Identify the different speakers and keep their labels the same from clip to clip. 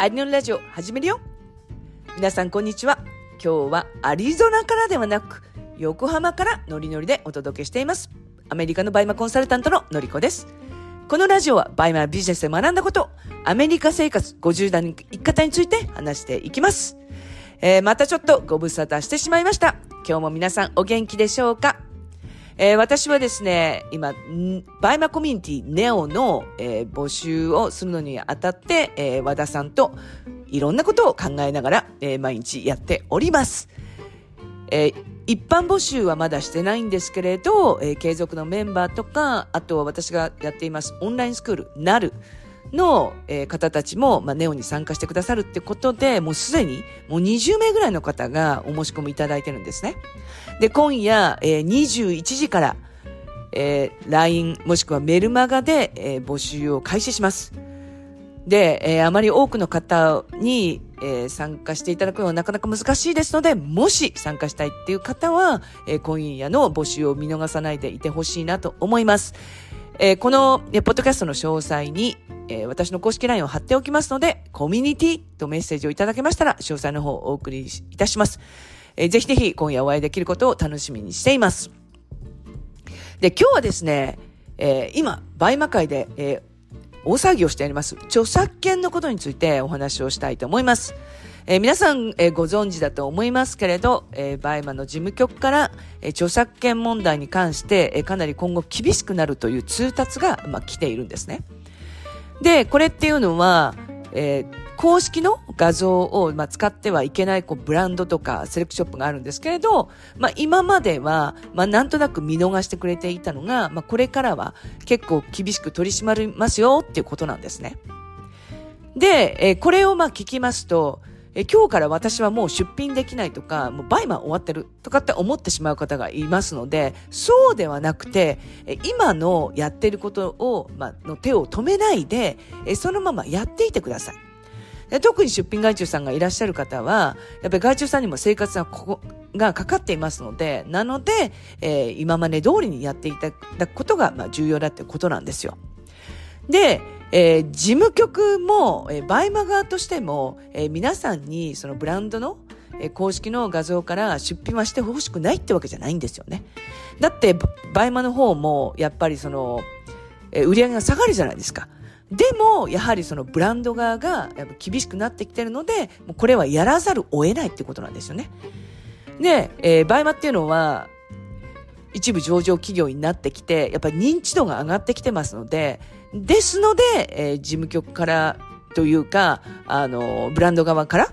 Speaker 1: アリのラジオ始めるよ皆さんこんにちは。今日はアリゾナからではなく、横浜からノリノリでお届けしています。アメリカのバイマコンサルタントののりこです。このラジオはバイマビジネスで学んだこと、アメリカ生活50代の生き方について話していきます。えー、またちょっとご無沙汰してしまいました。今日も皆さんお元気でしょうか？えー、私はですね、今、バイマコミュニティネオの、えー、募集をするのにあたって、えー、和田さんといろんなことを考えながら、え毎日やっております。え一般募集はまだしてないんですけれど、え継続のメンバーとか、あとは私がやっていますオンラインスクール、なる。の、え、方たちも、まあ、ネオに参加してくださるってことで、もうすでに、もう20名ぐらいの方がお申し込みいただいてるんですね。で、今夜、えー、21時から、えー、LINE もしくはメルマガで、えー、募集を開始します。で、えー、あまり多くの方に、えー、参加していただくのはなかなか難しいですので、もし参加したいっていう方は、えー、今夜の募集を見逃さないでいてほしいなと思います。えー、この、え、ポッドキャストの詳細に、えー、私の公式 LINE を貼っておきますので、コミュニティとメッセージをいただけましたら、詳細の方をお送りいたします。えー、ぜひぜひ今夜お会いできることを楽しみにしています。で、今日はですね、えー、今、 BUYMA 界で、え、大騒ぎをしております、著作権のことについてお話をしたいと思います。えー、皆さん、えー、ご存知だと思いますけれど、えー、 BUYMA の事務局から、え著作権問題に関して、えかなり今後厳しくなるという通達が、まあ、来ているんですね。で、これっていうのは、え公式の画像を、まあ、使ってはいけないこうブランドとかセレクトショップがあるんですけれど、まあ、今までは、まあ、なんとなく見逃してくれていたのが、まあ、これからは結構厳しく取り締まりますよっていうことなんですね。で、えこれをまあ聞きますと、え今日から私はもう出品できないとか、もうバイマン終わってるとかって思ってしまう方がいますので、そうではなくて、え今のやってることを、まあ、の手を止めないで、えそのままやっていてください。特に出品外注さんがいらっしゃる方は、やっぱり外注さんにも生活がここがかかっていますので、なので、えー、今まで通りにやっていただくことが、まあ、重要だってことなんですよ。で、えー、事務局も、えー、 BUYMA 側としても、えー、皆さんにそのブランドの、えー、公式の画像から出品はしてほしくないってわけじゃないんですよね。だって、 BUYMA の方も、やっぱりその、えー、売り上げが下がるじゃないですか。でも、やはりそのブランド側がやっぱ厳しくなってきてるので、もうこれはやらざるを得ないってことなんですよね。で、えー、 BUYMA っていうのは、一部上場企業になってきて、やっぱり認知度が上がってきてますので、ですので、えー、事務局からというか、あの、ブランド側から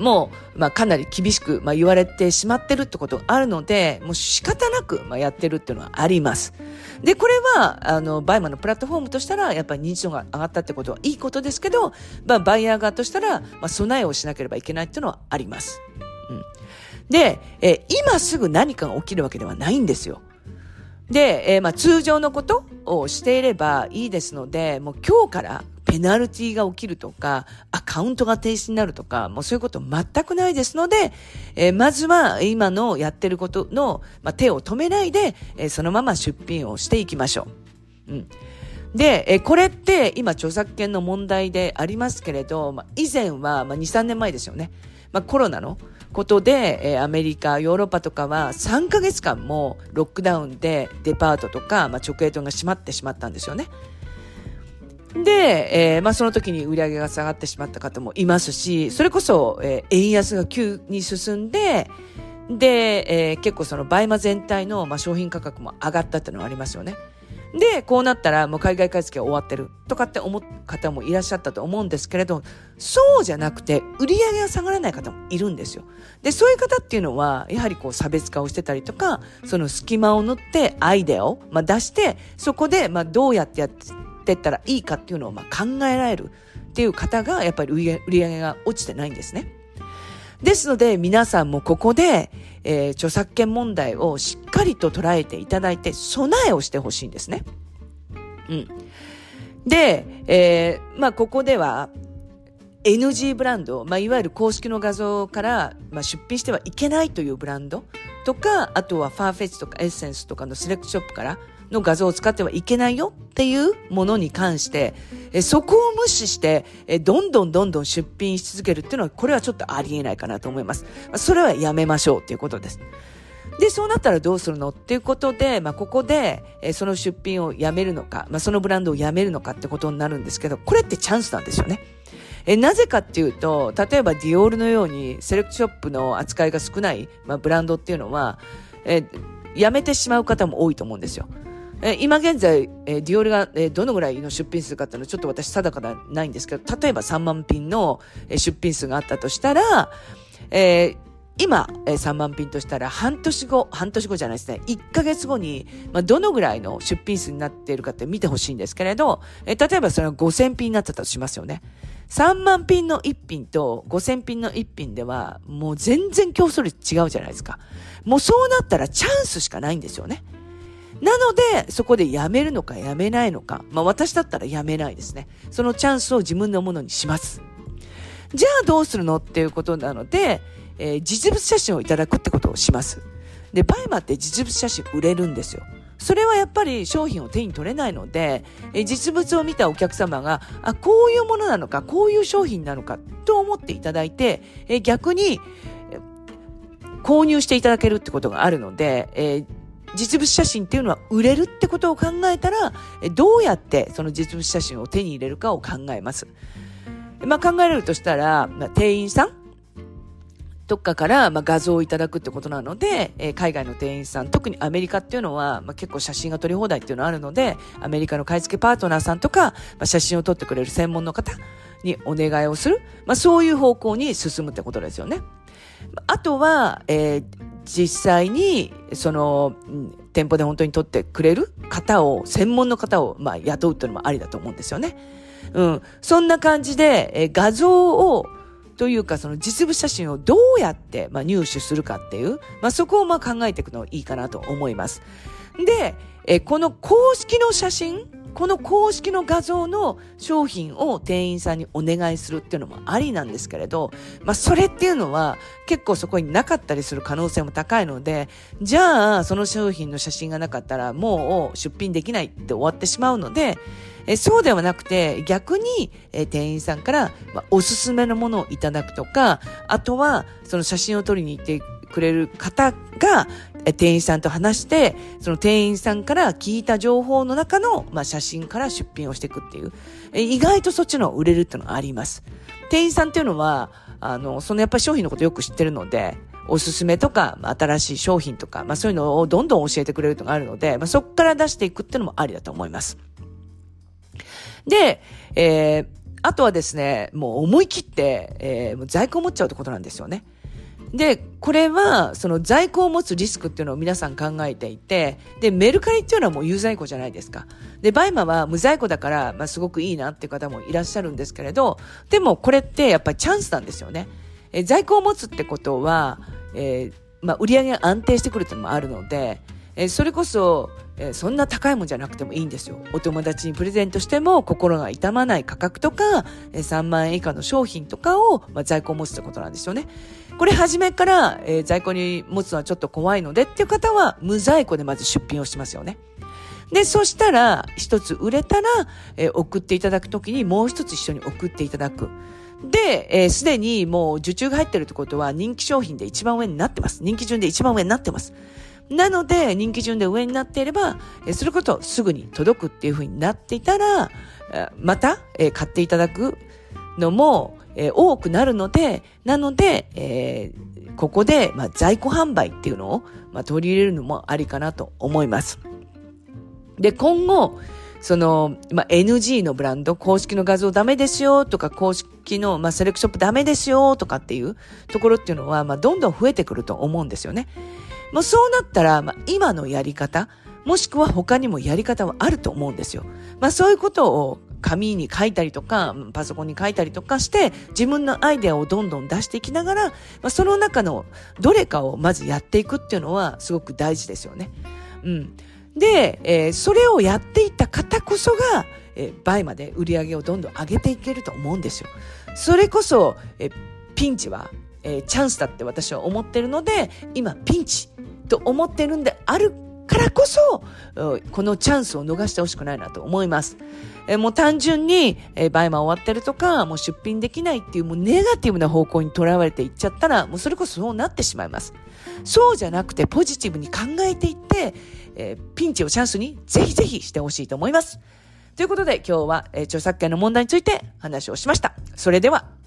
Speaker 1: もう、まあ、かなり厳しく、まあ、言われてしまってるってことがあるので、もう仕方なく、まあ、やってるっていうのはあります。で、これは、あの、 BUYMA のプラットフォームとしたら、やっぱり認知度が上がったってことはいいことですけど、まあ、バイヤー側としたら、まあ、備えをしなければいけないっていうのはあります。で、えー、今すぐ何かが起きるわけではないんですよ。で、えー、まあ通常のことをしていればいいですので、もう今日からペナルティが起きるとか、アカウントが停止になるとか、もうそういうこと全くないですので、えー、まずは今のやってることの、まあ、手を止めないで、えー、そのまま出品をしていきましょう。うん。で、えこれって今著作権の問題でありますけれど、まあ、以前は、まあ、2、3年前ですよね。まあ、コロナのことで、えー、アメリカ、ヨーロッパとかは3ヶ月間もロックダウンでデパートとか、まあ、直営店が閉まってしまったんですよね。で、えー、まあ、その時に売り上げが下がってしまった方もいますし、それこそ、えー、円安が急に進んで、で、えー、結構その BUYMA 全体の、まあ、商品価格も上がったっていうのはありますよね。で、こうなったらもう海外買い付けは終わってるとかって思う方もいらっしゃったと思うんですけれど、そうじゃなくて売り上げが下がらない方もいるんですよ。で、そういう方っていうのは、やはりこう差別化をしてたりとか、その隙間を縫ってアイデアを、まあ、出して、そこでまあどうやってやってったらいいかっていうのをまあ考えられるっていう方が、やっぱり売り上げが落ちてないんですね。ですので皆さんもここで、えー、著作権問題をしっかりと捉えていただいて備えをしてほしいんですね。うん。で、えー、まあここでは、NG ブランド、まあ、いわゆる公式の画像から、まあ、出品してはいけないというブランドとか、あとはファーフェッチとかエッセンスとかのセレクトショップからの画像を使ってはいけないよっていうものに関して、えそこを無視して、えどんどんどんどん出品し続けるっていうのは、これはちょっとありえないかなと思います。それはやめましょうっていうことです。で、そうなったらどうするのっていうことで、まあ、ここで、えその出品をやめるのか、まあ、そのブランドをやめるのかってことになるんですけど、これってチャンスなんですよね。えなぜかっていうと、例えばディオールのようにセレクトショップの扱いが少ない、まあ、ブランドっていうのは、えやめてしまう方も多いと思うんですよ。え今現在、えディオールが、えどのぐらいの出品数かっていうのはちょっと私定かないんですけど、例えば3万品の、え出品数があったとしたら、えー今、えー、3万品としたら半年後、半年後じゃないですね、1ヶ月後に、まあ、どのぐらいの出品数になっているかって見てほしいんですけれど、え、例えばそれが5000品になったとしますよね。3万品の1品と5000品の1品では、もう全然競争率違うじゃないですか。もうそうなったらチャンスしかないんですよね。なので、そこでやめるのかやめないのか。まあ私だったらやめないですね。そのチャンスを自分のものにします。じゃあどうするのっていうことなので、えー、実物写真をいただくってことをします。で、 BUYMA って実物写真売れるんですよ。それはやっぱり商品を手に取れないので、え実物を見たお客様が、あ、こういうものなのか、こういう商品なのか、と思っていただいて、え逆に、購入していただけるってことがあるので、えー実物写真っていうのは売れるってことを考えたら、どうやってその実物写真を手に入れるかを考えます。まあ考えられるとしたら、まあ、店員さんどっかから、まあ、画像をいただくってことなので、えー、海外の店員さん、特にアメリカっていうのは、まあ、結構写真が撮り放題っていうのがあるので、アメリカの買い付けパートナーさんとか、まあ、写真を撮ってくれる専門の方にお願いをする。まあ、そういう方向に進むってことですよね。あとは、えー、実際に、その、店舗で本当に撮ってくれる方を、専門の方を、まあ、雇うっていうのもありだと思うんですよね。うん。そんな感じで、え、画像を、というかその実物写真をどうやって、まあ、入手するかっていう、まあ、そこをまあ考えていくのいいかなと思います。で、えこの公式の写真この公式の画像の商品を店員さんにお願いするっていうのもありなんですけれど、まあそれっていうのは結構そこになかったりする可能性も高いので、じゃあその商品の写真がなかったらもう出品できないって終わってしまうので、えそうではなくて、逆に、え店員さんから、ま、おすすめのものをいただくとか、あとは、その写真を撮りに行ってくれる方が、店員さんと話して、その店員さんから聞いた情報の中の、まあ、写真から出品をしていくっていう、意外とそっちの売れるっていうのがあります。店員さんっていうのは、あの、そのやっぱり商品のことよく知ってるので、おすすめとか、ま新しい商品とか、まあそういうのをどんどん教えてくれるのがあるので、まあそこから出していくっていうのもありだと思います。で、えー、あとはですね、もう思い切って、えー、在庫を持っちゃうってことなんですよね。で、これは、その在庫を持つリスクっていうのを皆さん考えていて、で、メルカリっていうのはもう有在庫じゃないですか。で、 BUYMA は無在庫だから、まあ、すごくいいなっていう方もいらっしゃるんですけれど、でもこれってやっぱりチャンスなんですよね。え在庫を持つってことは、えー、まあ、売り上げが安定してくるっていうのもあるので、えー、それこそ、えー、そんな高いもんじゃなくてもいいんですよ。お友達にプレゼントしても心が痛まない価格とか、えー、3万円以下の商品とかを、まあ、在庫を持つってことなんですよね。これ初めから、えー、在庫に持つのはちょっと怖いのでっていう方は無在庫でまず出品をしますよね。で、そしたら、一つ売れたら、えー、送っていただくときにもう一つ一緒に送っていただく。で、す、で、にもう受注が入ってるってことは人気商品で一番上になってます。人気順で一番上になってます。なので、人気順で上になっていれば、することすぐに届くっていう風になっていたら、また、買っていただくのも、多くなるので、なので、えー、ここで、まあ、在庫販売っていうのを、まあ、取り入れるのもありかなと思います。で、今後、その、まあ、NG のブランド、公式の画像ダメですよとか、公式の、まあ、セレクショップダメですよとかっていうところっていうのは、まあ、どんどん増えてくると思うんですよね。もうそうなったら、まあ、今のやり方、もしくは他にもやり方はあると思うんですよ。まあそういうことを紙に書いたりとか、パソコンに書いたりとかして、自分のアイデアをどんどん出していきながら、まあ、その中のどれかをまずやっていくっていうのはすごく大事ですよね。うん。で、えー、それをやっていった方こそが、えー、倍まで売り上げをどんどん上げていけると思うんですよ。それこそ、えピンチは、えー、チャンスだって私は思ってるので、今ピンチと思ってるんであるからこそ、このチャンスを逃してほしくないなと思います。えもう単純に、えー、 BUYMA 終わってるとか、もう出品できないっていうもうネガティブな方向にとらわれていっちゃったら、もうそれこそそうなってしまいます。そうじゃなくてポジティブに考えていって、えー、ピンチをチャンスにぜひぜひしてほしいと思います。ということで今日は、えー、著作権の問題について話をしました。それでは。